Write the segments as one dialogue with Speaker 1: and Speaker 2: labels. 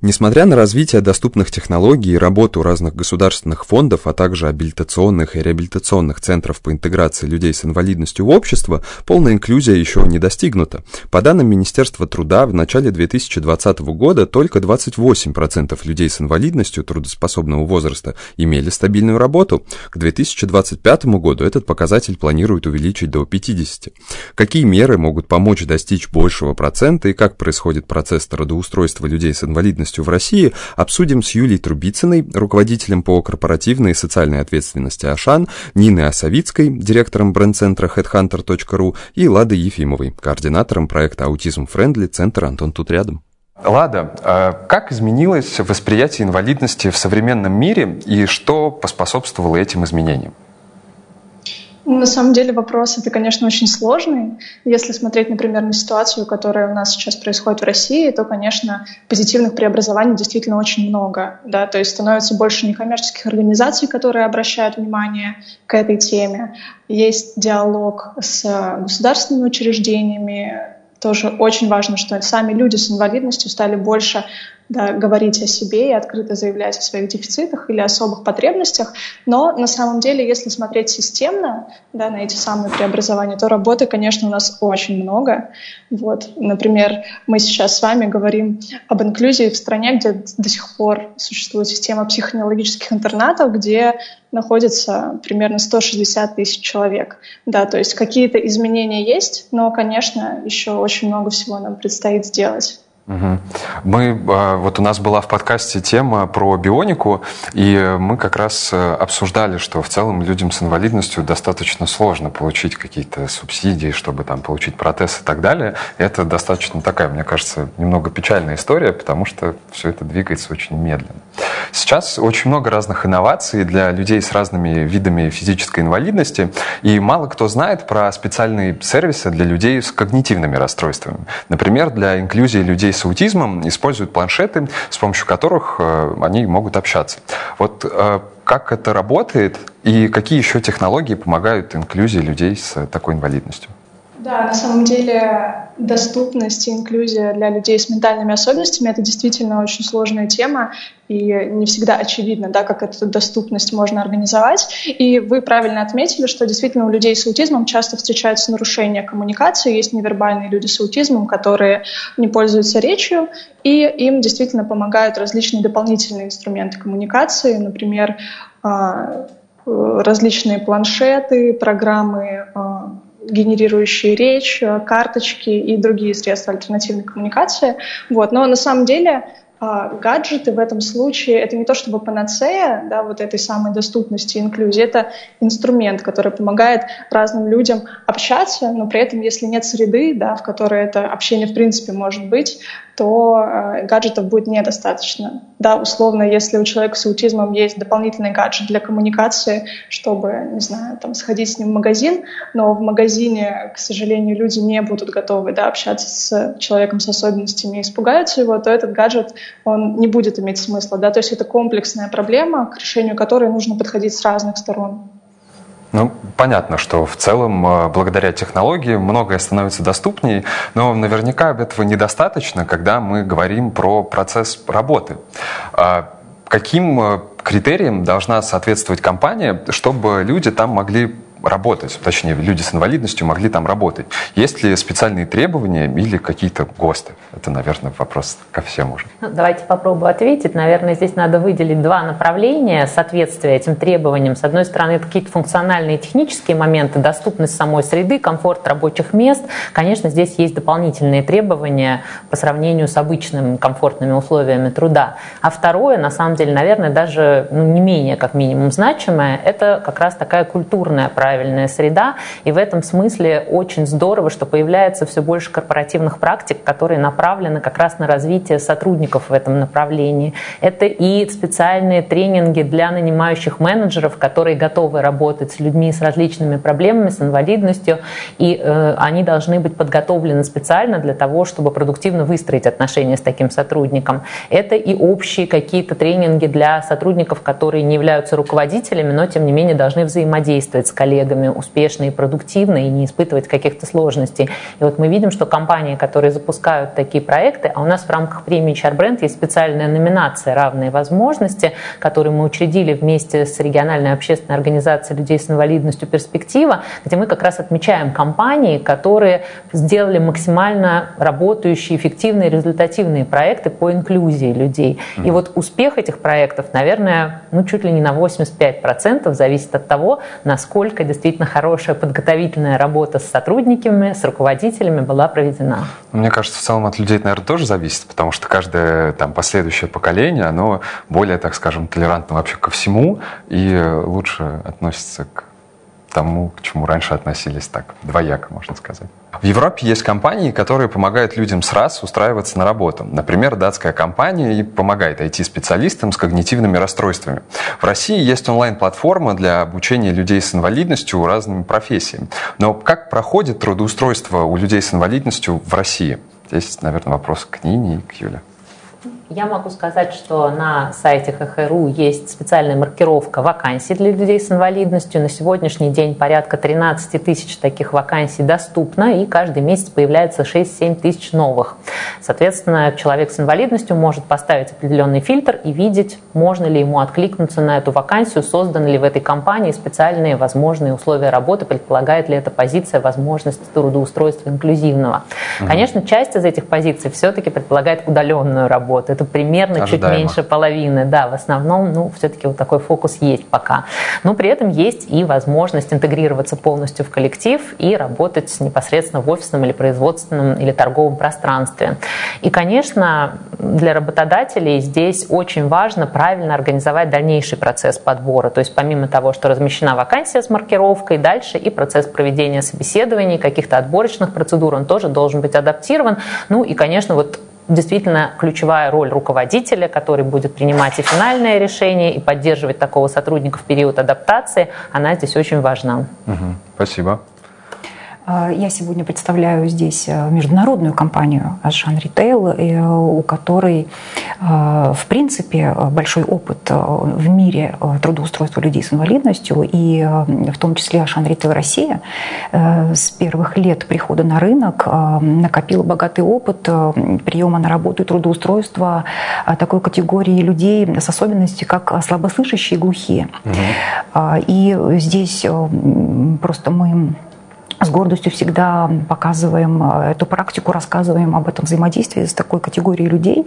Speaker 1: Несмотря на развитие доступных технологий и работу разных государственных фондов, а также абилитационных и реабилитационных центров по интеграции людей с инвалидностью в общество, полная инклюзия еще не достигнута. По данным Министерства труда, в начале 2020 года только 28% людей с инвалидностью трудоспособного возраста имели стабильную работу. К 2025 году этот показатель планируют увеличить до 50%. Какие меры могут помочь достичь большего процента и как происходит процесс трудоустройства людей с инвалидностью ответственностью в России обсудим с Юлией Трубицыной, руководителем по корпоративной и социальной ответственности Ашан, Ниной Осовицкой, директором бренд-центра headhunter.ru и Ладой Ефимовой, координатором проекта «Аутизм Френдли» Центр «Антон тут рядом».
Speaker 2: Лада, а как изменилось восприятие инвалидности в современном мире и что поспособствовало этим изменениям?
Speaker 3: На самом деле вопрос это, конечно, очень сложный. Если смотреть, например, на ситуацию, которая у нас сейчас происходит в России, то, конечно, позитивных преобразований действительно очень много. Да? То есть становится больше некоммерческих организаций, которые обращают внимание к этой теме. Есть диалог с государственными учреждениями, тоже очень важно, что сами люди с инвалидностью стали больше да, говорить о себе и открыто заявлять о своих дефицитах или особых потребностях. Но на самом деле, если смотреть системно да, на эти самые преобразования, то работы, конечно, у нас очень много. Вот, например, мы сейчас с вами говорим об инклюзии в стране, где до сих пор существует система психоневрологических интернатов, где находится примерно 160 тысяч человек. Да, то есть какие-то изменения есть, но, конечно, еще очень много всего нам предстоит сделать.
Speaker 2: Мы, а, вот у нас была в подкасте тема про бионику, и мы как раз э, обсуждали, что в целом людям с инвалидностью достаточно сложно получить какие-то субсидии, чтобы там получить протез и так далее. Это достаточно такая, мне кажется, немного печальная история, потому что все это двигается очень медленно. Сейчас очень много разных инноваций для людей с разными видами физической инвалидности, и мало кто знает про специальные сервисы для людей с когнитивными расстройствами. Например, для инклюзии людей с аутизмом используют планшеты, с помощью которых э, они могут общаться. Вот э, как это работает и какие еще технологии помогают инклюзии людей с такой инвалидностью?
Speaker 3: Да, на самом деле доступность и инклюзия для людей с ментальными особенностями — это действительно очень сложная тема, и не всегда очевидно, да, как эту доступность можно организовать. И вы правильно отметили, что действительно у людей с аутизмом часто встречаются нарушения коммуникации. Есть невербальные люди с аутизмом, которые не пользуются речью, и им действительно помогают различные дополнительные инструменты коммуникации, например, а, различные планшеты, программы а, генерирующие речь, э, карточки и другие средства альтернативной коммуникации. Вот. Но на самом деле а, гаджеты в этом случае это не то чтобы панацея да, вот этой самой доступности и инклюзии, это инструмент, который помогает разным людям общаться, но при этом, если нет среды, да, в которой это общение в принципе может быть, то э, гаджетов будет недостаточно. Да, условно, если у человека с аутизмом есть дополнительный гаджет для коммуникации, чтобы, не знаю, там, сходить с ним в магазин, но в магазине, к сожалению, люди не будут готовы да, общаться с человеком с особенностями и испугаются его, то этот гаджет, он не будет иметь смысла. Да? То есть это комплексная проблема, к решению которой нужно подходить с разных сторон.
Speaker 2: Ну, понятно, что в целом, э, благодаря технологии, многое становится доступнее, но наверняка этого недостаточно, когда мы говорим про процесс работы. А каким э, критериям должна соответствовать компания, чтобы люди там могли работать, точнее, люди с инвалидностью могли там работать. Есть ли специальные требования или какие-то ГОСТы? Это, наверное, вопрос ко всем уже.
Speaker 4: Ну, давайте попробую ответить. Наверное, здесь надо выделить два направления соответствия этим требованиям. С одной стороны, это какие-то функциональные технические моменты, доступность самой среды, комфорт рабочих мест. Конечно, здесь есть дополнительные требования по сравнению с обычными комфортными условиями труда. А второе, на самом деле, наверное, даже ну, не менее, как минимум, значимое, это как раз такая культурная правильная правильная среда. И в этом смысле очень здорово, что появляется все больше корпоративных практик, которые направлены как раз на развитие сотрудников в этом направлении. Это и специальные тренинги для нанимающих менеджеров, которые готовы работать с людьми с различными проблемами, с инвалидностью, и э, они должны быть подготовлены специально для того, чтобы продуктивно выстроить отношения с таким сотрудником. Это и общие какие-то тренинги для сотрудников, которые не являются руководителями, но тем не менее должны взаимодействовать с коллегами коллегами успешно и продуктивно и не испытывать каких-то сложностей. И вот мы видим, что компании, которые запускают такие проекты, а у нас в рамках премии HR Brand есть специальная номинация «Равные возможности», которую мы учредили вместе с региональной общественной организацией людей с инвалидностью «Перспектива», где мы как раз отмечаем компании, которые сделали максимально работающие, эффективные, результативные проекты по инклюзии людей. И вот успех этих проектов, наверное, ну, чуть ли не на 85% зависит от того, насколько действительно хорошая подготовительная работа с сотрудниками, с руководителями была проведена.
Speaker 2: Мне кажется, в целом от людей, наверное, тоже зависит, потому что каждое там, последующее поколение, оно более, так скажем, толерантно вообще ко всему и лучше относится к тому, к чему раньше относились так двояко, можно сказать. В Европе есть компании, которые помогают людям с раз устраиваться на работу. Например, датская компания помогает IT-специалистам с когнитивными расстройствами. В России есть онлайн-платформа для обучения людей с инвалидностью разными профессиями. Но как проходит трудоустройство у людей с инвалидностью в России? Здесь, наверное, вопрос к Нине и к Юле.
Speaker 4: Я могу сказать, что на сайте ХХРУ есть специальная маркировка вакансий для людей с инвалидностью. На сегодняшний день порядка 13 тысяч таких вакансий доступно, и каждый месяц появляется 6-7 тысяч новых. Соответственно, человек с инвалидностью может поставить определенный фильтр и видеть, можно ли ему откликнуться на эту вакансию, созданы ли в этой компании специальные возможные условия работы, предполагает ли эта позиция возможность трудоустройства инклюзивного. Конечно, часть из этих позиций все-таки предполагает удаленную работу это примерно Ожидаемо. чуть меньше половины. Да, в основном, ну, все-таки вот такой фокус есть пока. Но при этом есть и возможность интегрироваться полностью в коллектив и работать непосредственно в офисном или производственном или торговом пространстве. И, конечно, для работодателей здесь очень важно правильно организовать дальнейший процесс подбора. То есть помимо того, что размещена вакансия с маркировкой, дальше и процесс проведения собеседований, каких-то отборочных процедур, он тоже должен быть адаптирован. Ну и, конечно, вот действительно ключевая роль руководителя, который будет принимать и финальное решение, и поддерживать такого сотрудника в период адаптации, она здесь очень важна.
Speaker 2: Угу, спасибо.
Speaker 5: А, я сегодня представляю здесь э, международную компанию Ашан Retail, э, у которой, э, в принципе, большой опыт в мире трудоустройства людей с инвалидностью, и в том числе Ашан Retail Россия с первых лет прихода на рынок накопила богатый опыт приема на работу и трудоустройства такой категории людей с особенностью, как слабослышащие и глухие. Угу. И здесь просто мы с гордостью всегда показываем э, эту практику, рассказываем об этом взаимодействии с такой категорией людей,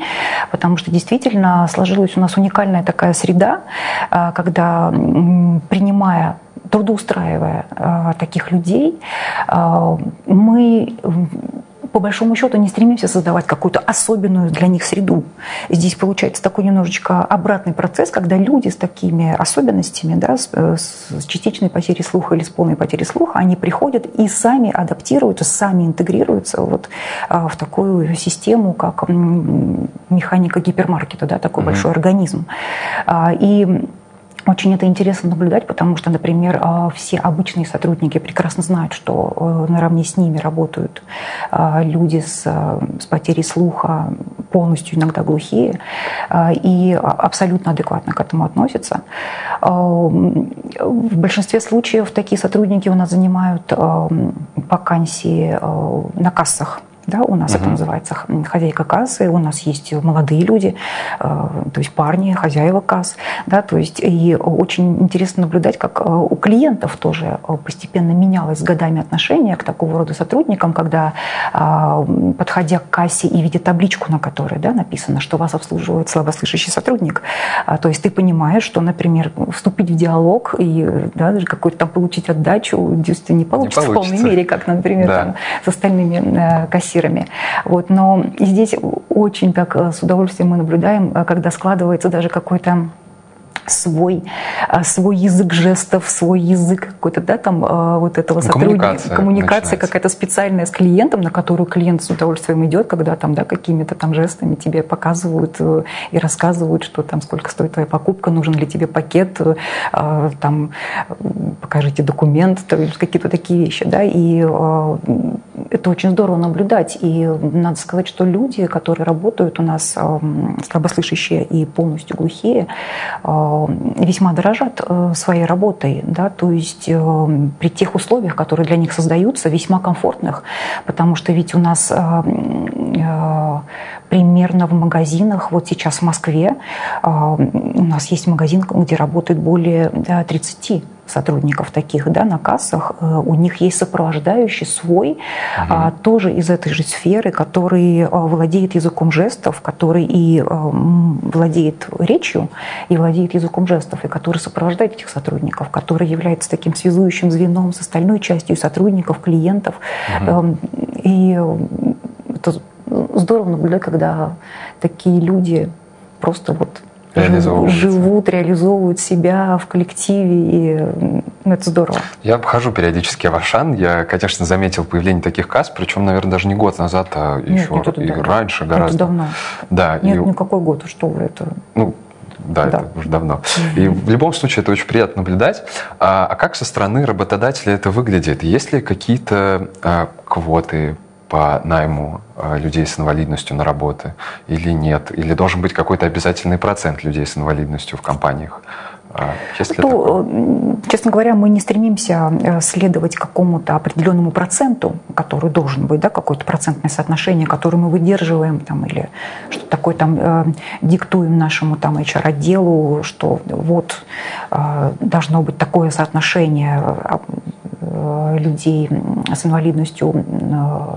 Speaker 5: потому что действительно сложилась у нас уникальная такая среда, э, когда принимая трудоустраивая э, таких людей, мы по большому счету не стремимся создавать какую-то особенную для них среду. Здесь получается такой немножечко обратный процесс, когда люди с такими особенностями, да, с, с частичной потерей слуха или с полной потерей слуха, они приходят и сами адаптируются, сами интегрируются вот а, в такую систему, как механика гипермаркета, да, такой mm-hmm. большой организм. А, и очень это интересно наблюдать, потому что, например, а, все обычные сотрудники прекрасно знают, что э, наравне с ними работают а, люди с, с потерей слуха, полностью иногда глухие, а, и абсолютно адекватно к этому относятся. В большинстве случаев такие сотрудники у нас занимают вакансии на кассах да, у нас uh-huh. это называется хозяйка кассы, у нас есть молодые люди, э, то есть парни, хозяева касс, да, то есть и очень интересно наблюдать, как э, у клиентов тоже э, постепенно менялось с годами отношение к такого рода сотрудникам, когда, подходя к кассе и видя табличку, на которой да, написано, что вас обслуживает слабослышащий сотрудник, то есть ты понимаешь, что, например, вступить в диалог и да, даже какой-то там получить отдачу действительно не получится, не получится. в полной мере, как, например, да. там, с остальными кассирами кассирами. Вот, но здесь очень так э, с удовольствием мы наблюдаем, э, когда складывается даже какой-то свой, э, свой язык жестов, свой язык какой-то, да, там вот этого
Speaker 2: сотрудника. Коммуникация,
Speaker 5: коммуникация какая-то специальная с клиентом, на которую клиент с удовольствием идет, когда там, да, какими-то там жестами тебе показывают и рассказывают, что там сколько стоит твоя покупка, нужен ли тебе пакет, там покажите документ, какие-то такие вещи, да, и это очень здорово наблюдать. И надо сказать, что люди, которые работают у нас, слабослышащие и полностью глухие, весьма дорожат своей работой. Да? То есть при тех условиях, которые для них создаются, весьма комфортных, потому что ведь у нас примерно в магазинах, вот сейчас в Москве у нас есть магазин, где работает более 30 сотрудников таких да, на кассах, э, у них есть сопровождающий свой, угу. тоже из этой же сферы, который а, владеет языком жестов, который и владеет речью, и владеет языком жестов, и который сопровождает этих сотрудников, который является таким связующим звеном с остальной частью сотрудников, клиентов. Угу. И это здорово наблюдать, когда такие люди просто вот живут, реализовывают себя в коллективе, и ну, это здорово.
Speaker 2: Я обхожу периодически Авашан. Я, конечно, заметил появление таких касс, причем, наверное, даже не год назад, а
Speaker 5: Нет,
Speaker 2: еще
Speaker 5: это
Speaker 2: и
Speaker 5: давно.
Speaker 2: раньше гораздо.
Speaker 5: Это давно.
Speaker 2: Да,
Speaker 5: Нет,
Speaker 2: и...
Speaker 5: никакой год, что вы это...
Speaker 2: Ну, да, да, это уже давно. И в любом случае это очень приятно наблюдать. А, а как со стороны работодателя это выглядит? Есть ли какие-то а, квоты, по найму э, людей с инвалидностью на работы или нет? Или должен быть какой-то обязательный процент людей с инвалидностью в компаниях?
Speaker 5: А, есть ли То, э, честно говоря, мы не стремимся э, следовать какому-то определенному проценту, который должен быть, да, какое-то процентное соотношение, которое мы выдерживаем, там, или что такое там э, диктуем нашему там HR-отделу, что вот э, должно быть такое соотношение Э, людей с инвалидностью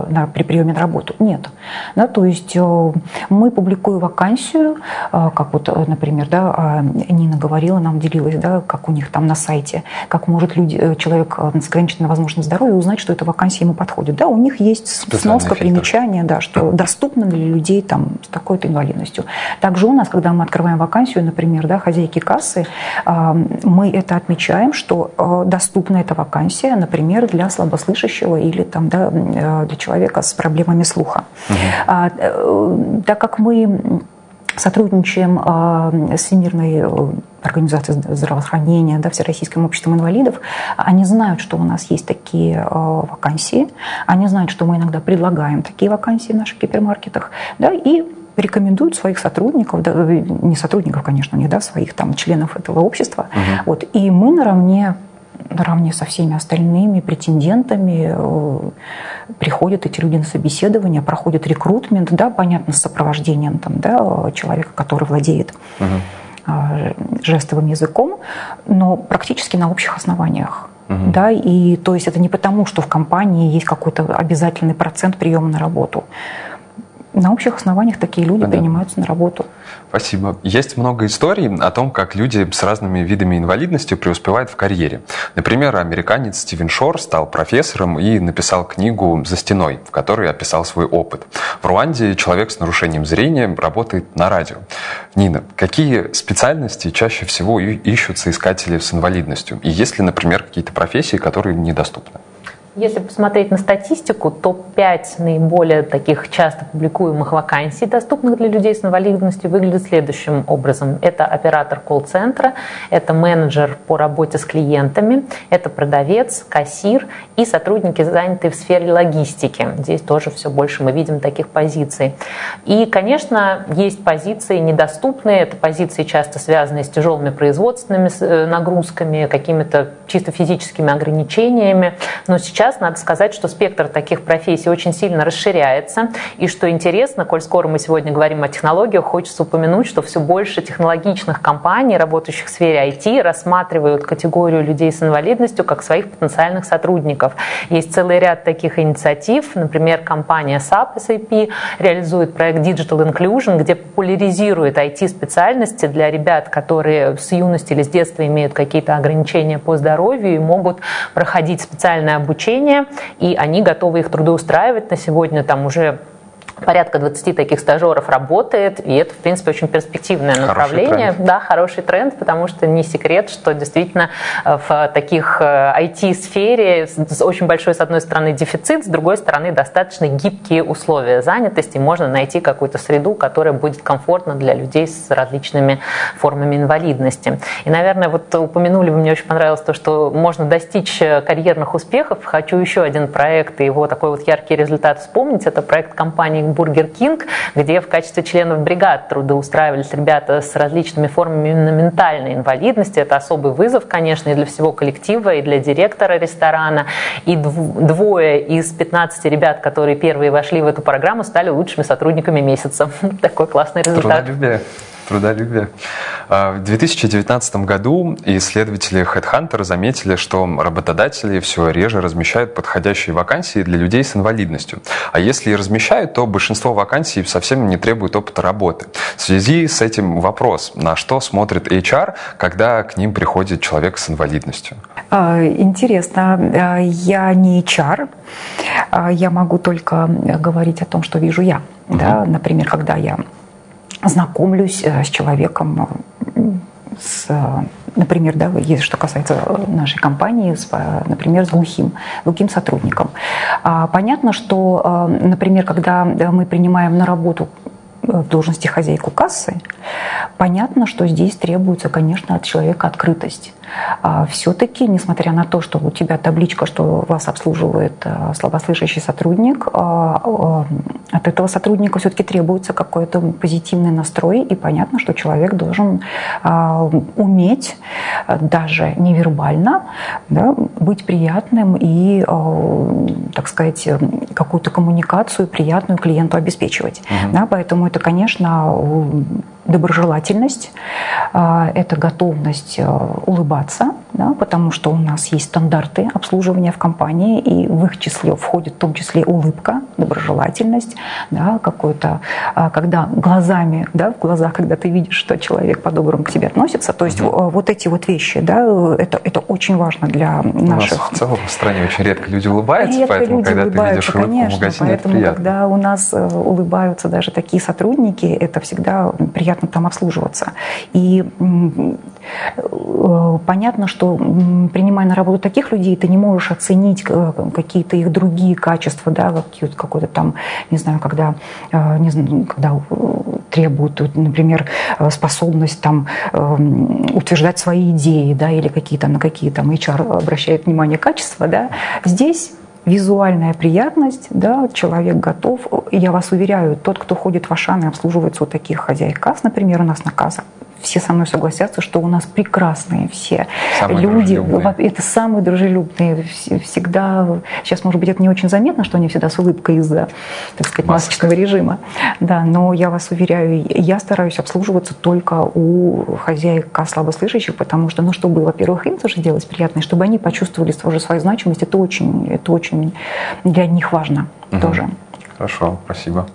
Speaker 5: на, при приеме на работу. Нет. Да, то есть э, мы публикуем вакансию, э, как вот, например, да, Нина говорила, нам делилась, да, как у них там на сайте, как может люди, человек с ограниченной возможностью здоровья узнать, что эта вакансия ему подходит. Да, у них есть сноска, примечание, да, что доступно для людей там, с такой-то инвалидностью. Также у нас, когда мы открываем вакансию, например, да, хозяйки кассы, мы это отмечаем, что доступна эта вакансия, например, для слабослышащего или там, да, э, для человека с проблемами слуха. Угу. А, э, так как мы сотрудничаем а, с Всемирной э, организацией здравоохранения, да, Всероссийским обществом инвалидов, они знают, что у нас есть такие вакансии, они знают, что мы иногда предлагаем такие вакансии в наших гипермаркетах, да, и рекомендуют своих сотрудников, да, не сотрудников, конечно, не да, своих там членов этого общества. Угу. Вот, и мы наравне наравне со всеми остальными претендентами э, приходят эти люди на собеседование, проходят рекрутмент, да, понятно, с сопровождением там, да, человека, который владеет угу. жестовым языком, но практически на общих основаниях. Угу. Да, и то есть это не потому, что в компании есть какой-то обязательный процент приема на работу. На общих основаниях такие люди да. принимаются на работу.
Speaker 2: Спасибо. Есть много историй о том, как люди с разными видами инвалидности преуспевают в карьере. Например, американец Стивен Шор стал профессором и написал книгу «За стеной», в которой описал свой опыт. В Руанде человек с нарушением зрения работает на радио. Нина, какие специальности чаще всего ищутся искатели с инвалидностью? И есть ли, например, какие-то профессии, которые недоступны?
Speaker 4: Если посмотреть на статистику, топ-5 наиболее таких часто публикуемых вакансий, доступных для людей с инвалидностью, выглядит следующим образом. Это оператор колл-центра, это менеджер по работе с клиентами, это продавец, кассир и сотрудники, занятые в сфере логистики. Здесь тоже все больше мы видим таких позиций. И, конечно, есть позиции недоступные, это позиции часто связанные с тяжелыми производственными э, нагрузками, какими-то чисто физическими ограничениями. Но сейчас сейчас надо сказать, что спектр таких профессий очень сильно расширяется. И что интересно, коль скоро мы сегодня говорим о технологиях, хочется упомянуть, что все больше технологичных компаний, работающих в сфере IT, рассматривают категорию людей с инвалидностью как своих потенциальных сотрудников. Есть целый ряд таких инициатив. Например, компания SAP SAP реализует проект Digital Inclusion, где популяризирует IT-специальности для ребят, которые с юности или с детства имеют какие-то ограничения по здоровью и могут проходить специальное обучение обучения, и они готовы их трудоустраивать на сегодня там уже Порядка 20 таких стажеров работает, и это, в принципе, очень перспективное направление.
Speaker 2: Хороший
Speaker 4: да, хороший тренд, потому что не секрет, что действительно э, в таких IT-сфере э, очень большой, с одной стороны, дефицит, с другой стороны, достаточно гибкие условия занятости. Можно найти какую-то среду, которая будет комфортна для людей с различными формами инвалидности. И, наверное, вот упомянули, мне очень понравилось то, что можно достичь карьерных успехов. Хочу еще один проект и его такой вот яркий результат вспомнить. Это проект компании Бургер Кинг, где в качестве членов бригад трудоустраивались ребята с различными формами именно ментальной инвалидности. Это особый вызов, конечно, и для всего коллектива, и для директора ресторана. И двое из 15 ребят, которые первые вошли в эту программу, стали лучшими сотрудниками месяца. Такой классный результат.
Speaker 2: Трудолюбие трудолюбие. А, в 2019 году исследователи HeadHunter заметили, что работодатели все реже размещают подходящие вакансии для людей с инвалидностью. А если и размещают, то большинство вакансий совсем не требует опыта работы. В связи с этим вопрос, на что смотрит HR, когда к ним приходит человек с инвалидностью?
Speaker 5: А, интересно. А, я не HR. Я могу только говорить о том, что вижу я. Угу. Да? Например, когда я знакомлюсь э, с человеком, э, с, э, например, да, если что касается нашей компании, с, например, с глухим, глухим сотрудником. А, понятно, что, например, когда мы принимаем на работу в должности хозяйку кассы, понятно, что здесь требуется, конечно, от человека открытость. А все-таки, несмотря на то, что у тебя табличка, что вас обслуживает а, слабослышащий сотрудник, а, от этого сотрудника все-таки требуется какой-то позитивный настрой, и понятно, что человек должен уметь даже невербально да, быть приятным и, так сказать, какую-то коммуникацию приятную клиенту обеспечивать. Угу. Да, поэтому это, конечно, доброжелательность, а, это готовность а, улыбаться, да, потому что у нас есть стандарты обслуживания в компании, и в их числе входит в том числе улыбка, доброжелательность, да, какой-то, а, когда глазами, да, в глазах, когда ты видишь, что человек по-доброму к тебе относится, то есть mm-hmm. вот эти вот вещи, да, это, это очень важно для наших...
Speaker 2: У нас в целом в стране очень редко люди улыбаются, редко поэтому люди когда улыбаются, ты видишь улыбку конечно, в магазине,
Speaker 5: поэтому,
Speaker 2: это приятно.
Speaker 5: когда у нас э, улыбаются даже такие сотрудники, это всегда приятно приятно там обслуживаться. И э, понятно, что принимая на работу таких людей, ты не можешь оценить э, какие-то их другие качества, да, какой-то там, не знаю, когда, э, не знаю, когда требуют, например, способность там утверждать свои идеи, да, или какие-то на какие там HR обращает внимание качества, да, здесь визуальная приятность, да, человек готов. Я вас уверяю, тот, кто ходит в Ашан и обслуживается у таких хозяек касс, например, у нас на кассах, все со мной согласятся, что у нас прекрасные все самые люди. Это самые дружелюбные. Всегда, сейчас, может быть, это не очень заметно, что они всегда с улыбкой из-за, так сказать, масочного режима. Да, но я вас уверяю, я стараюсь обслуживаться только у хозяек слабослышащих, потому что, ну, чтобы, во-первых, им тоже делать приятно, чтобы они почувствовали тоже свою значимость, это очень, это очень для них важно угу. тоже.
Speaker 2: Хорошо, спасибо.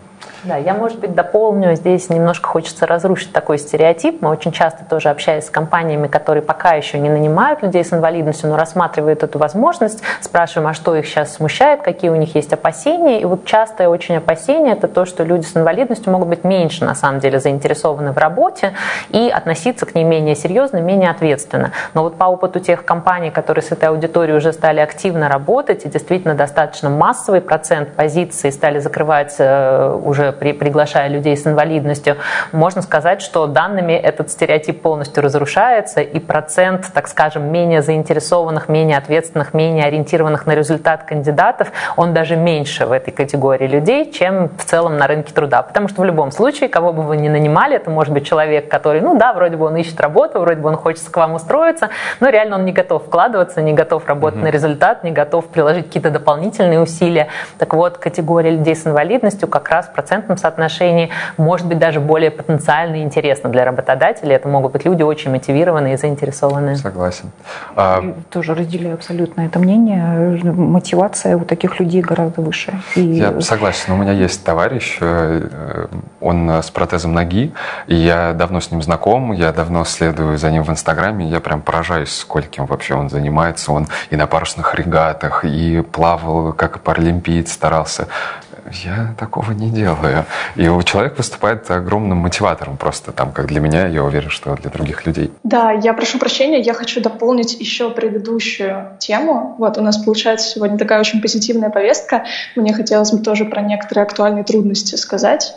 Speaker 4: Да, я, может быть, дополню. Здесь немножко хочется разрушить такой стереотип. Мы очень часто тоже общаясь с компаниями, которые пока еще не нанимают людей с инвалидностью, но рассматривают эту возможность, спрашиваем, а что их сейчас смущает, какие у них есть опасения. И вот частое очень опасение – это то, что люди с инвалидностью могут быть меньше, на самом деле, заинтересованы в работе и относиться к ней менее серьезно, менее ответственно. Но вот по опыту тех компаний, которые с этой аудиторией уже стали активно работать, и действительно достаточно массовый процент позиций стали закрывать э, при, приглашая людей с инвалидностью, можно сказать, что данными этот стереотип полностью разрушается, и процент, так скажем, менее заинтересованных, менее ответственных, менее ориентированных на результат кандидатов, он даже меньше в этой категории людей, чем в целом на рынке труда. Потому что в любом случае, кого бы вы ни нанимали, это может быть человек, который, ну да, вроде бы он ищет работу, вроде бы он хочет к вам устроиться, но реально он не готов вкладываться, не готов работать mm-hmm. на результат, не готов приложить какие-то дополнительные усилия. Так вот, категория людей с инвалидностью как раз процент процентном соотношении, может быть даже более потенциально и интересно для работодателей. Это могут быть люди очень мотивированные и заинтересованные.
Speaker 2: Согласен.
Speaker 5: А... Тоже разделяю абсолютно это мнение. Мотивация у таких людей гораздо выше.
Speaker 2: И... Я согласен. У меня есть товарищ, э, он с протезом ноги, и я давно с ним знаком, я давно следую за ним в Инстаграме, я прям поражаюсь, скольким вообще он занимается. Он и на парусных регатах, и плавал как паралимпиец, старался я такого не делаю. И человек выступает огромным мотиватором просто там, как для меня, я уверен, что для других людей.
Speaker 3: Да, я прошу прощения, я хочу дополнить еще предыдущую тему. Вот у нас получается сегодня такая очень позитивная повестка. Мне хотелось бы тоже про некоторые актуальные трудности сказать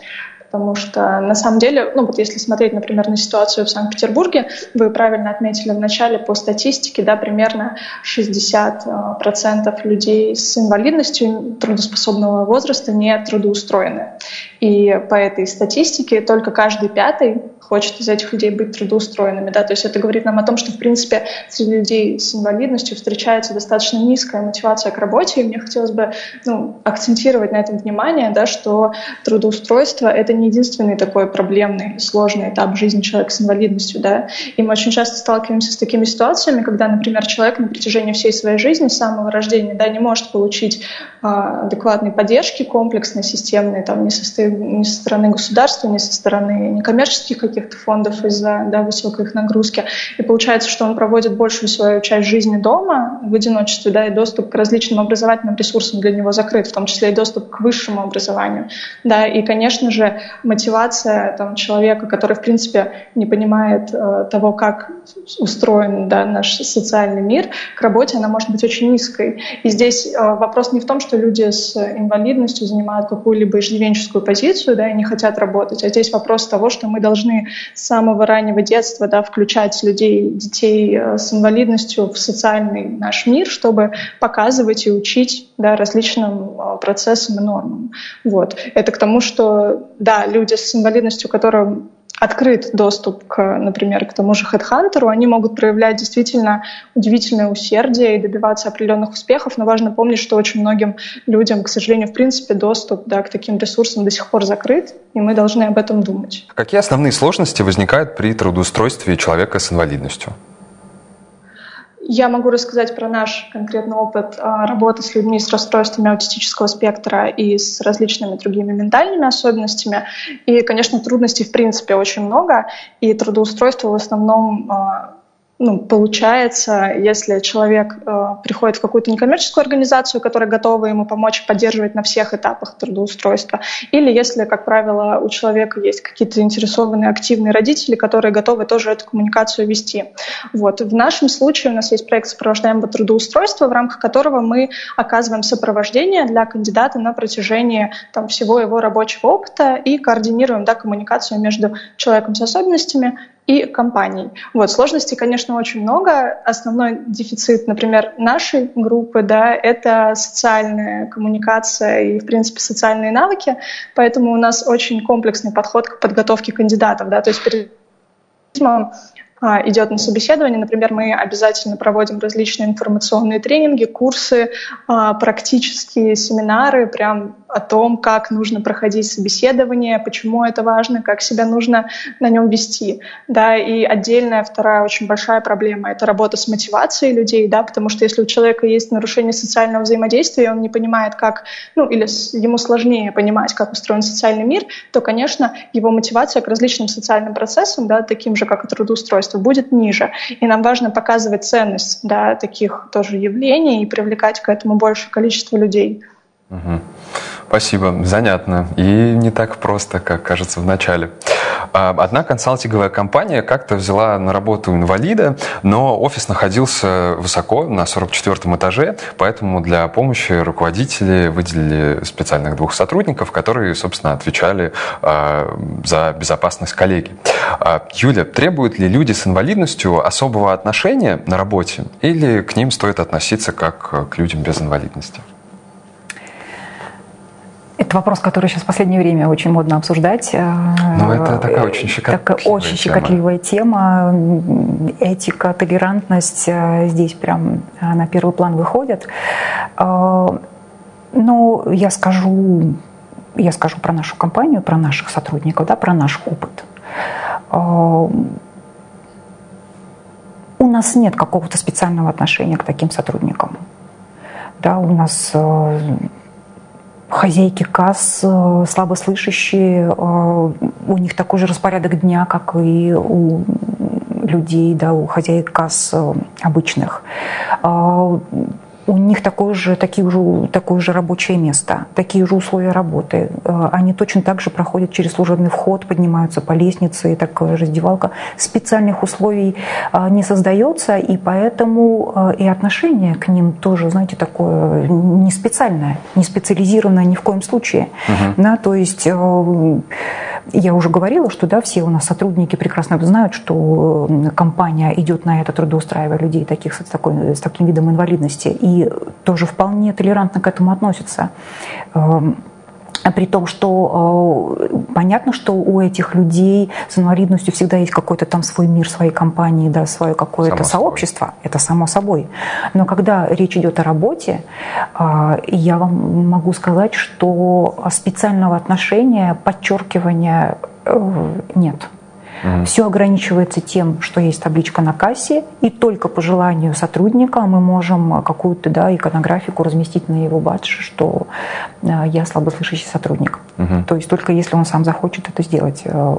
Speaker 3: потому что на самом деле, ну вот если смотреть, например, на ситуацию в Санкт-Петербурге, вы правильно отметили в начале по статистике, да, примерно 60% э, людей с инвалидностью трудоспособного возраста не трудоустроены. И по этой статистике только каждый пятый хочет из этих людей быть трудоустроенными. Да? То есть это говорит нам о том, что, в принципе, среди людей с инвалидностью встречается достаточно низкая мотивация к работе. И мне хотелось бы ну, акцентировать на этом внимание, да, что трудоустройство — это не единственный такой проблемный, сложный этап жизни человека с инвалидностью. Да? И мы очень часто сталкиваемся с такими ситуациями, когда, например, человек на протяжении всей своей жизни, с самого рождения, да, не может получить а, адекватной поддержки комплексной, системной, там, ни, со, ни со стороны государства, ни со стороны некоммерческих каких каких-то фондов из-за да, высокой их нагрузки. И получается, что он проводит большую свою часть жизни дома в одиночестве, да, и доступ к различным образовательным ресурсам для него закрыт, в том числе и доступ к высшему образованию. Да, и, конечно же, мотивация там, человека, который, в принципе, не понимает э, того, как устроен да, наш социальный мир, к работе она может быть очень низкой. И здесь э, вопрос не в том, что люди с инвалидностью занимают какую-либо иждивенческую позицию да, и не хотят работать, а здесь вопрос того, что мы должны с самого раннего детства да, включать людей, детей э, с инвалидностью в социальный наш мир, чтобы показывать и учить да, различным э, процессам и нормам. Вот. Это к тому, что да, люди с инвалидностью, которым открыт доступ, к, например, к тому же HeadHunter, они могут проявлять действительно удивительное усердие и добиваться определенных успехов, но важно помнить, что очень многим людям, к сожалению, в принципе, доступ да, к таким ресурсам до сих пор закрыт, и мы должны об этом думать.
Speaker 2: Какие основные сложности возникают при трудоустройстве человека с инвалидностью?
Speaker 3: Я могу рассказать про наш конкретный опыт а, работы с людьми с расстройствами аутистического спектра и с различными другими ментальными особенностями. И, конечно, трудностей в принципе очень много, и трудоустройство в основном а, ну, получается, если человек э, приходит в какую-то некоммерческую организацию, которая готова ему помочь поддерживать на всех этапах трудоустройства, или если, как правило, у человека есть какие-то заинтересованные активные родители, которые готовы тоже эту коммуникацию вести. Вот. В нашем случае у нас есть проект сопровождаемого трудоустройства, в рамках которого мы оказываем сопровождение для кандидата на протяжении там, всего его рабочего опыта и координируем да, коммуникацию между человеком с особенностями и компаний. Вот, сложностей, конечно, очень много. Основной дефицит, например, нашей группы, да, это социальная коммуникация и, в принципе, социальные навыки. Поэтому у нас очень комплексный подход к подготовке кандидатов, да, то есть перед идет на собеседование. Например, мы обязательно проводим различные информационные тренинги, курсы, а, практические семинары прям о том, как нужно проходить собеседование, почему это важно, как себя нужно на нем вести. Да, и отдельная вторая очень большая проблема — это работа с мотивацией людей, да, потому что если у человека есть нарушение социального взаимодействия, и он не понимает, как, ну, или ему сложнее понимать, как устроен социальный мир, то, конечно, его мотивация к различным социальным процессам, да, таким же, как и трудоустройство, количество будет ниже. И нам важно показывать ценность да, таких тоже явлений и привлекать к этому большее количество людей.
Speaker 2: Угу. Спасибо, занятно и не так просто, как кажется в начале. А, одна консалтинговая компания как-то взяла на работу инвалида, но офис находился высоко, на 44 этаже, поэтому для помощи руководители выделили специальных двух сотрудников, которые, собственно, отвечали а, за безопасность коллеги. А, Юля, требуют ли люди с инвалидностью особого отношения на работе или к ним стоит относиться как к людям без инвалидности?
Speaker 5: Это вопрос, который сейчас в последнее время очень модно обсуждать.
Speaker 2: Ну, это такая очень щекотливая такая
Speaker 5: очень щекотливая тема. Этика, толерантность э, здесь прям э, на первый план выходят. Э, но я скажу, я скажу про нашу компанию, про наших сотрудников, да, про наш опыт. У нас нет какого-то специального отношения к таким сотрудникам. Да, у нас хозяйки касс э, слабослышащие, э, у них такой же распорядок дня, как и у людей, да, у хозяек касс э, обычных. У них такое же, такие же, такое же рабочее место, такие же условия работы. Э, они точно так же проходят через служебный вход, поднимаются по лестнице, и такая же раздевалка. Специальных условий э, не создается, и поэтому э, и отношение к ним тоже, знаете, такое не специальное, не специализированное ни в коем случае. Угу. Да, то есть я уже говорила, что да, все у нас сотрудники прекрасно знают, что компания идет на это, трудоустраивая людей таких, с, такой, с таким видом инвалидности, и тоже вполне толерантно к этому относятся. Эм, при том, что э, понятно, что у этих людей с инвалидностью всегда есть какой-то там свой мир, своей компании, да, свое какое-то сообщество, собой. это само собой. Но когда речь идет о работе, э, я вам могу сказать, что специального отношения, подчеркивания э, нет. Mm. Все ограничивается тем, что есть табличка на кассе, и только по желанию сотрудника мы можем какую-то да, иконографику разместить на его бадже, что э, я слабослышащий сотрудник. Mm-hmm. То есть только если он сам захочет это сделать. Э,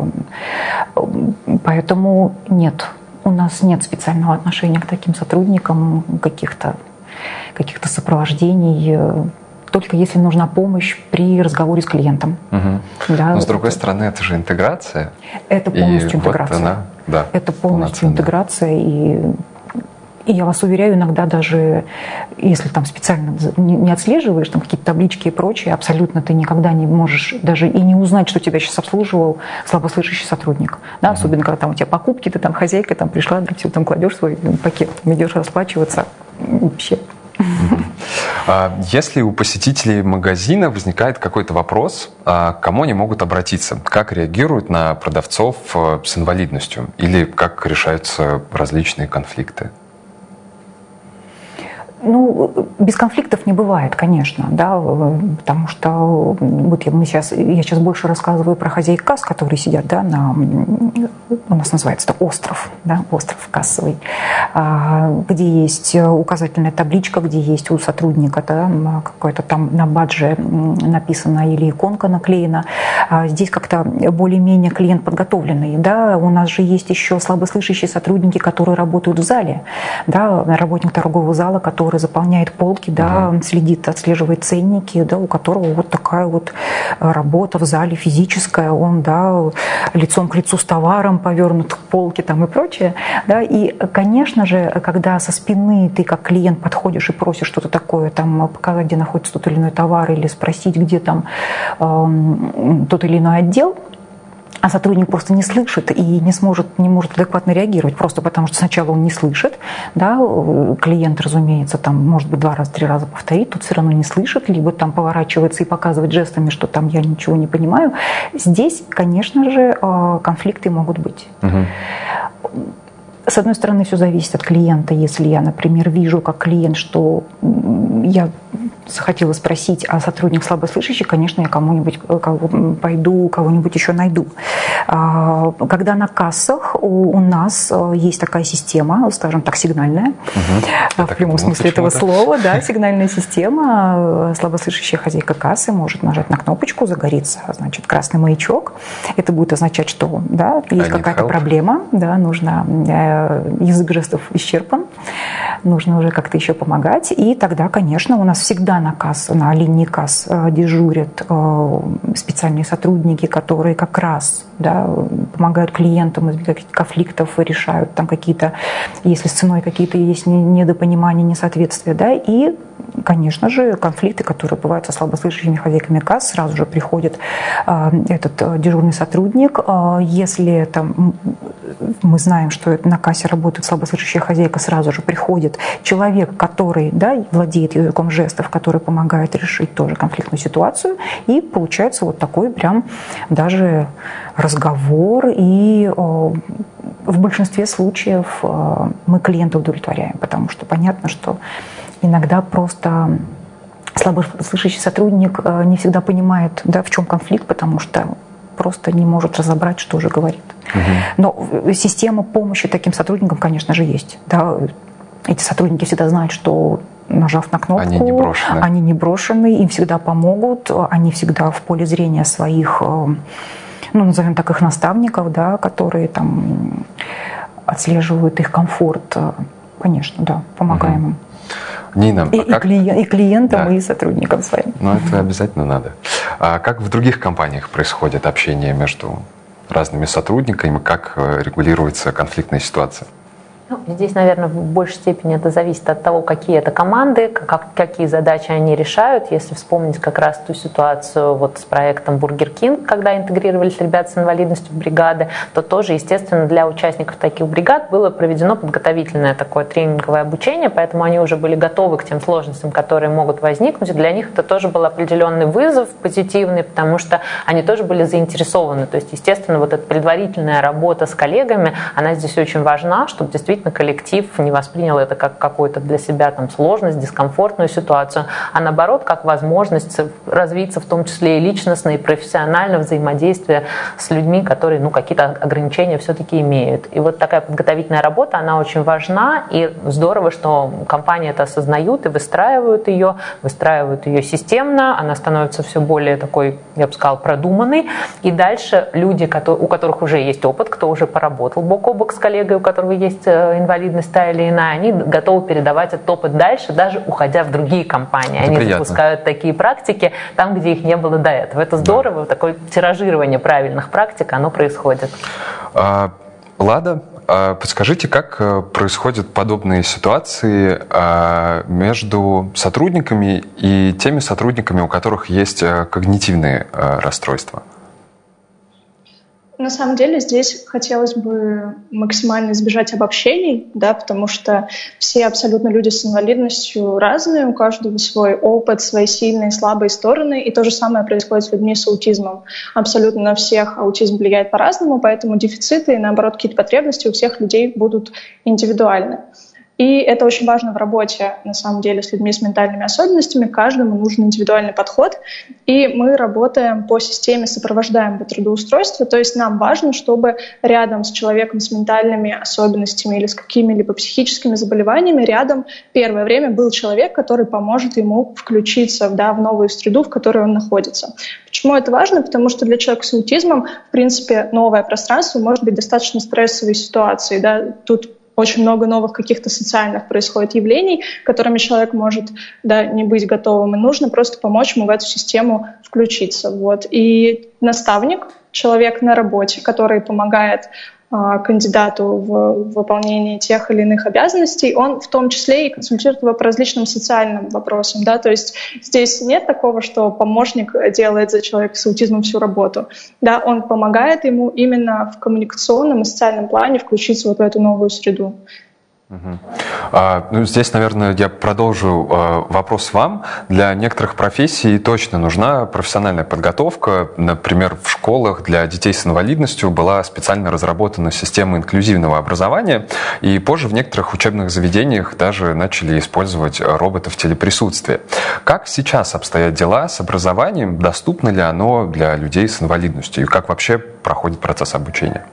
Speaker 5: поэтому нет, у нас нет специального отношения к таким сотрудникам, каких-то каких-то сопровождений э, только если нужна помощь при разговоре с клиентом.
Speaker 2: Угу. Да, Но с другой это, стороны, это же интеграция.
Speaker 5: Это полностью и интеграция. Вот она, да, это полностью интеграция и и я вас уверяю, иногда даже, если там специально не отслеживаешь там какие-то таблички и прочее, абсолютно ты никогда не можешь даже и не узнать, что тебя сейчас обслуживал слабослышащий сотрудник. Да, mm-hmm. Особенно, когда там у тебя покупки, ты там хозяйка там пришла, да, все там кладешь свой пакет, идешь расплачиваться. Вообще
Speaker 2: если у посетителей магазина возникает какой-то вопрос, а к кому они могут обратиться? Как реагируют на продавцов э, с инвалидностью? Или как решаются различные конфликты?
Speaker 5: Ну, без конфликтов не бывает, конечно, да, потому что вот мы сейчас, я сейчас больше рассказываю про хозяек касс, которые сидят, да, на, у нас называется это остров, да, остров кассовый, а, где есть указательная табличка, где есть у сотрудника, да, какое-то там на бадже написано или иконка наклеена. А здесь как-то более-менее клиент подготовленный, да, у нас же есть еще слабослышащие сотрудники, которые работают в зале, да, работник торгового зала, который который заполняет полки, да, угу. следит, отслеживает ценники, да, у которого вот такая вот э, работа в зале физическая, он, да, лицом к лицу с товаром повернут к полке там и прочее, да, и, конечно же, когда со спины ты как клиент подходишь и просишь что-то такое, там, показать, где находится тот или иной товар, или спросить, где там э, тот или иной отдел, а сотрудник просто не слышит и не сможет, не может адекватно реагировать, просто потому что сначала он не слышит, да, клиент, разумеется, там, может быть, два раза, три раза повторит, тут все равно не слышит, либо там поворачивается и показывает жестами, что там я ничего не понимаю. Здесь, конечно же, э, конфликты могут быть. Угу. С одной стороны, все зависит от клиента. Если я, например, вижу как клиент, что я захотела спросить, а сотрудник слабослышащий, конечно, я кому-нибудь э, кого, пойду, кого-нибудь еще найду. А, когда на кассах у, у нас э, есть такая система, скажем так, сигнальная, угу. в прямом смысле этого слова, да, сигнальная система, э, слабослышащая хозяйка кассы может нажать на кнопочку, загорится, значит, красный маячок. Это будет означать, что, да, есть какая-то проблема, да, нужно язык жестов исчерпан, нужно уже как-то еще помогать. И тогда, конечно, у нас всегда на касс, на линии касс э, дежурят э, специальные сотрудники, которые как раз да, помогают клиентам избегать конфликтов, решают там какие-то, если с ценой какие-то есть недопонимания, несоответствия, да, и конечно же, конфликты, которые бывают со слабослышащими хозяйками касс, сразу же приходит э, этот э, дежурный сотрудник. Э, если там, мы знаем, что на кассе работает слабослышащая хозяйка, сразу же приходит человек, который да, владеет языком жестов, который помогает решить тоже конфликтную ситуацию, и получается вот такой прям даже разговор, и в большинстве случаев мы клиента удовлетворяем, потому что понятно, что иногда просто слабослышащий сотрудник э, не всегда понимает, да, в чем конфликт, потому что просто не может разобрать, что же говорит. Угу. Но система помощи таким сотрудникам, конечно же, есть. Да, эти сотрудники всегда знают, что нажав на кнопку,
Speaker 2: они не брошены,
Speaker 5: они не брошены им всегда помогут, они всегда в поле зрения своих, э, ну, назовем так, их наставников, да, которые там отслеживают их комфорт. Конечно, да, помогаем им.
Speaker 2: Нина,
Speaker 5: и, а как... и, клиент, и клиентам, да. и сотрудникам своим.
Speaker 2: Ну, это обязательно надо. А как в других компаниях происходит общение между разными сотрудниками, как э, регулируется конфликтная ситуация?
Speaker 4: Ну, здесь, наверное, в большей степени это зависит от того, какие это команды, как, какие задачи они решают. Если вспомнить как раз ту ситуацию вот с проектом Burger King, когда интегрировались ребята с инвалидностью в бригады, то тоже, естественно, для участников таких бригад было проведено подготовительное такое тренинговое обучение, поэтому они уже были готовы к тем сложностям, которые могут возникнуть. Для них это тоже был определенный вызов позитивный, потому что они тоже были заинтересованы. То есть, естественно, вот эта предварительная работа с коллегами, она здесь очень важна, чтобы действительно действительно коллектив не воспринял это как какую-то для себя там сложность, дискомфортную ситуацию, а наоборот, как возможность развиться в том числе и личностно, и профессионально взаимодействие с людьми, которые ну, какие-то ограничения все-таки имеют. И вот такая подготовительная работа, она очень важна, и здорово, что компании это осознают и выстраивают ее, выстраивают ее системно, она становится все более такой, я бы сказала, продуманной, и дальше люди, у которых уже есть опыт, кто уже поработал бок о бок с коллегой, у которого есть э, инвалидность та или иная, они готовы передавать этот опыт дальше, даже уходя в другие компании. Это они приятно. запускают такие практики там, где их не было до этого. Это здорово, да. такое тиражирование правильных практик, оно происходит.
Speaker 2: А, Лада, а подскажите, как э, происходят подобные ситуации а, между сотрудниками и теми сотрудниками, у которых есть э, когнитивные э, расстройства?
Speaker 3: На самом деле здесь хотелось бы максимально избежать обобщений, да, потому что все абсолютно люди с инвалидностью разные, у каждого свой опыт, свои сильные и слабые стороны, и то же самое происходит с людьми с аутизмом. Абсолютно на всех аутизм влияет по-разному, поэтому дефициты и, наоборот, какие-то потребности у всех людей будут индивидуальны. И это очень важно в работе, на самом деле, с людьми с ментальными особенностями. Каждому нужен индивидуальный подход. И мы работаем по системе сопровождаемого трудоустройства. То есть нам важно, чтобы рядом с человеком с ментальными особенностями или с какими-либо психическими заболеваниями рядом первое время был человек, который поможет ему включиться да, в новую среду, в которой он находится. Почему это важно? Потому что для человека с аутизмом, в принципе, новое пространство может быть достаточно стрессовой ситуацией. Да? Тут очень много новых каких-то социальных происходит явлений, которыми человек может да, не быть готовым, и нужно просто помочь ему в эту систему включиться. Вот. И наставник, человек на работе, который помогает кандидату в выполнении тех или иных обязанностей, он в том числе и консультирует его по различным социальным вопросам. Да? То есть здесь нет такого, что помощник делает за человека с аутизмом всю работу. Да? Он помогает ему именно в коммуникационном и социальном плане включиться вот в эту новую среду.
Speaker 2: А, ну, здесь, наверное, я продолжу а, вопрос вам. Для некоторых профессий точно нужна профессиональная подготовка. Например, в школах для детей с инвалидностью была специально разработана система инклюзивного образования, и позже в некоторых учебных заведениях даже начали использовать роботов телеприсутствия. Как сейчас обстоят дела с образованием? Доступно ли оно для людей с инвалидностью? И как вообще проходит процесс обучения?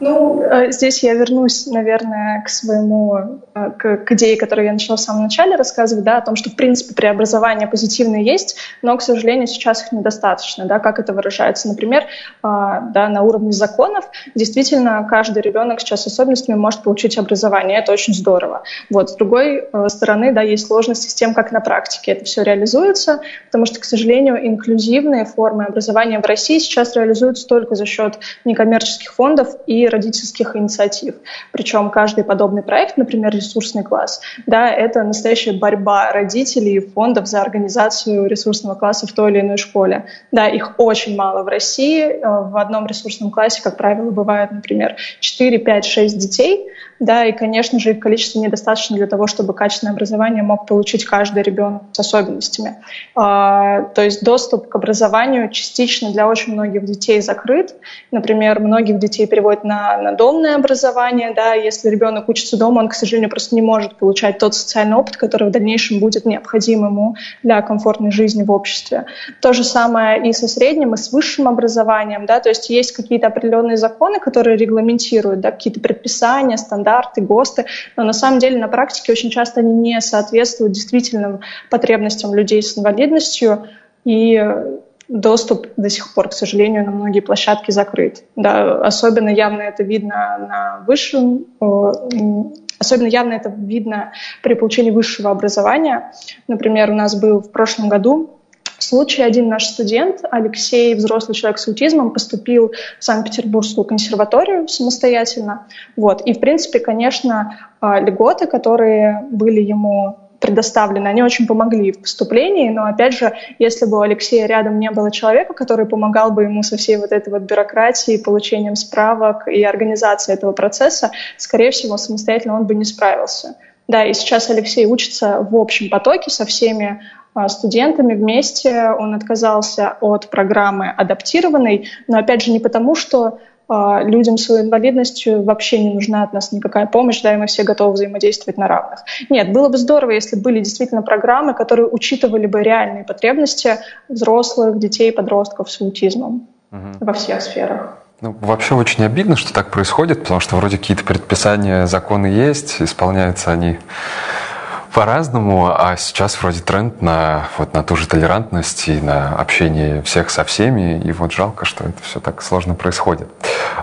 Speaker 3: Ну, э, здесь я вернусь, наверное, к своему, э, к, к идее, которую я начала в самом начале рассказывать, да, о том, что, в принципе, преобразования позитивные есть, но, к сожалению, сейчас их недостаточно, да, как это выражается. Например, а, да, на уровне законов действительно каждый ребенок сейчас с особенностями может получить образование, это очень здорово. Вот, с другой э, стороны, да, есть сложности с тем, как на практике это все реализуется, потому что, к сожалению, инклюзивные формы образования в России сейчас реализуются только за счет некоммерческих фондов и родительских инициатив. Причем каждый подобный проект, например, ресурсный класс, да, это настоящая борьба родителей и фондов за организацию ресурсного класса в той или иной школе. Да, их очень мало в России. Э, в одном ресурсном классе, как правило, бывает, например, 4, 5, 6 детей, да, и, конечно же, их количество недостаточно для того, чтобы качественное образование мог получить каждый ребенок с особенностями. А, то есть доступ к образованию частично для очень многих детей закрыт. Например, многих детей переводят на, на домное образование. Да, если ребенок учится дома, он, к сожалению, просто не может получать тот социальный опыт, который в дальнейшем будет необходим ему для комфортной жизни в обществе. То же самое и со средним, и с высшим образованием. Да, то есть есть какие-то определенные законы, которые регламентируют да, какие-то предписания, стандарты, стандарты, ГОСТы, но на самом деле на практике очень часто они не соответствуют действительным потребностям людей с инвалидностью, и доступ до сих пор, к сожалению, на многие площадки закрыт. Да, особенно явно это видно на высшем Особенно явно это видно при получении высшего образования. Например, у нас был в прошлом году случай один наш студент, Алексей, взрослый человек с аутизмом, поступил в Санкт-Петербургскую консерваторию самостоятельно. Вот. И, в принципе, конечно, а, льготы, которые были ему предоставлены, они очень помогли в поступлении, но, опять же, если бы у Алексея рядом не было человека, который помогал бы ему со всей вот этой вот бюрократией, получением справок и организацией этого процесса, скорее всего, самостоятельно он бы не справился. Да, и сейчас Алексей учится в общем потоке со всеми а, студентами вместе. Он отказался от программы адаптированной, но опять же не потому, что а, людям с инвалидностью вообще не нужна от нас никакая помощь, да, и мы все готовы взаимодействовать на равных. Нет, было бы здорово, если были действительно программы, которые учитывали бы реальные потребности взрослых, детей, подростков с аутизмом угу. во всех сферах.
Speaker 2: Ну, вообще очень обидно, что так происходит, потому что вроде какие-то предписания, законы есть, исполняются они по-разному, а сейчас вроде тренд на, вот, на ту же толерантность и на общение всех со всеми, и вот жалко, что это все так сложно происходит.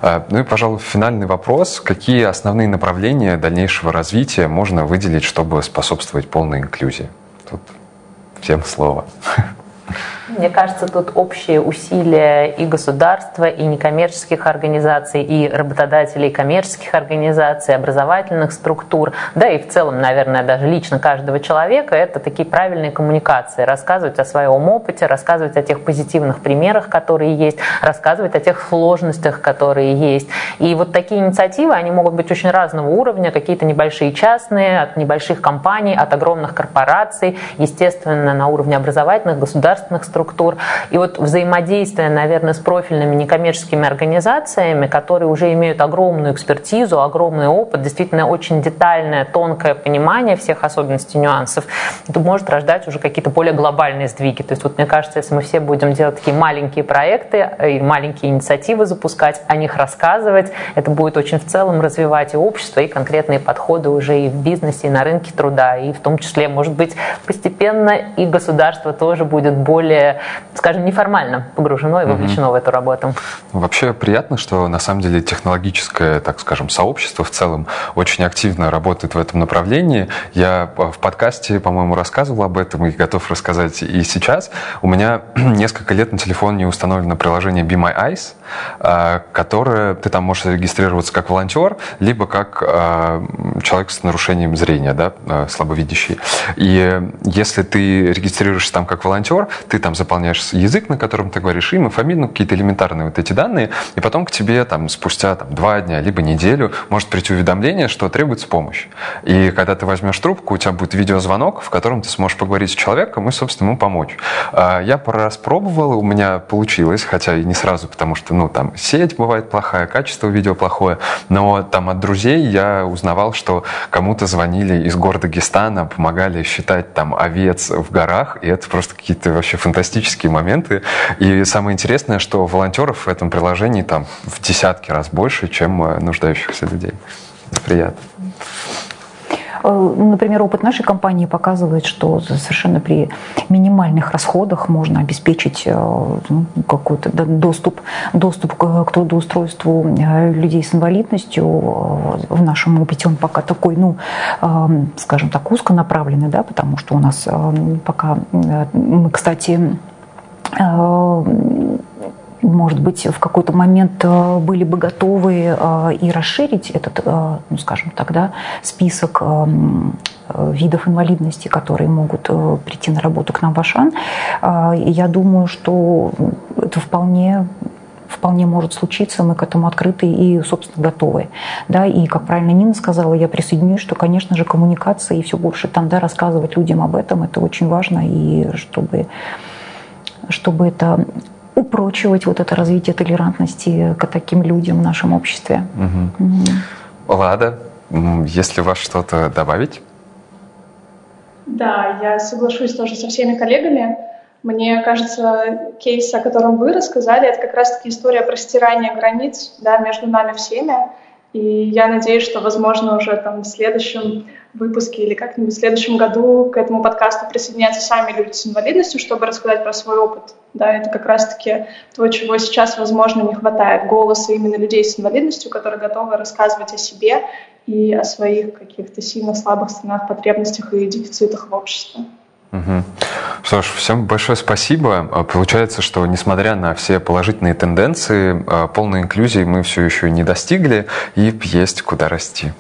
Speaker 2: А, ну и, пожалуй, финальный вопрос. Какие основные направления дальнейшего развития можно выделить, чтобы способствовать полной инклюзии? Тут всем слово.
Speaker 4: Мне кажется, тут общие усилия и государства, и некоммерческих организаций, и работодателей коммерческих организаций, образовательных структур, да и в целом, наверное, даже лично каждого человека, это такие правильные коммуникации. Рассказывать о своем опыте, рассказывать о тех позитивных примерах, которые есть, рассказывать о тех сложностях, которые есть. И вот такие инициативы, они могут быть очень разного уровня, какие-то небольшие частные, от небольших компаний, от огромных корпораций, естественно, на уровне образовательных, государственных структур, структур. И вот взаимодействие, наверное, с профильными некоммерческими организациями, которые уже имеют огромную экспертизу, огромный опыт, действительно очень детальное, тонкое понимание всех особенностей, нюансов, это может рождать уже какие-то более глобальные сдвиги. То есть вот мне кажется, если мы все будем делать такие маленькие проекты и маленькие инициативы запускать, о них рассказывать, это будет очень в целом развивать и общество, и конкретные подходы уже и в бизнесе, и на рынке труда, и в том числе, может быть, постепенно и государство тоже будет более скажем, неформально погружено и вовлечено угу. в эту работу.
Speaker 2: Вообще приятно, что на самом деле технологическое, так скажем, сообщество в целом очень активно работает в этом направлении. Я в подкасте, по-моему, рассказывал об этом и готов рассказать и сейчас. У меня несколько лет на телефоне установлено приложение Be My Eyes, а, которое ты там можешь регистрироваться как волонтер, либо как а, человек с нарушением зрения, да, слабовидящий. И если ты регистрируешься там как волонтер, ты там заполняешь язык, на котором ты говоришь имя, фамилию, ну, какие-то элементарные вот эти данные, и потом к тебе там спустя там, два дня либо неделю может прийти уведомление, что требуется помощь. И когда ты возьмешь трубку, у тебя будет видеозвонок, в котором ты сможешь поговорить с человеком и, собственно, ему помочь. А, я пару раз пробовал, у меня получилось, хотя и не сразу, потому что, ну, там сеть бывает плохая, качество видео плохое, но там от друзей я узнавал, что кому-то звонили из города Гестана, помогали считать там овец в горах, и это просто какие-то вообще фантастические фантастические моменты. И самое интересное, что волонтеров в этом приложении там в десятки раз больше, чем э, нуждающихся людей. Приятно.
Speaker 5: Э, например, опыт нашей компании показывает, что совершенно при минимальных расходах можно обеспечить э, ну, какой-то доступ, доступ к трудоустройству людей с инвалидностью. В нашем опыте он пока такой, ну, скажем так, узконаправленный, да, потому что у нас пока мы, кстати, может быть, в какой-то момент э, были бы готовы э, и расширить этот, э, ну, скажем так, да, список видов инвалидности, которые могут прийти на работу к нам в Ашан. Я думаю, что это вполне вполне может случиться, мы к этому открыты и, собственно, готовы. Да, и, как правильно Нина сказала, я присоединюсь, что, конечно же, коммуникация и все больше там, да, рассказывать людям об этом, это очень важно, и чтобы, чтобы это упрочивать вот это развитие толерантности к таким людям в нашем обществе.
Speaker 2: Угу. Угу. Лада, если у вас что-то добавить?
Speaker 3: Да, я соглашусь тоже со всеми коллегами. Мне кажется, кейс, о котором вы рассказали, это как раз-таки история про стирание границ да, между нами всеми. И я надеюсь, что, возможно, уже там в следующем выпуске или как-нибудь в следующем году к этому подкасту присоединятся сами люди с инвалидностью, чтобы рассказать про свой опыт. Да, это как раз-таки то, чего сейчас, возможно, не хватает. Голоса именно людей с инвалидностью, которые готовы рассказывать о себе и о своих каких-то сильно слабых сторонах, потребностях и дефицитах в обществе.
Speaker 2: Угу. Что ж, всем большое спасибо. А, получается, что несмотря на все положительные тенденции, а, полной инклюзии мы все еще не достигли и есть куда расти.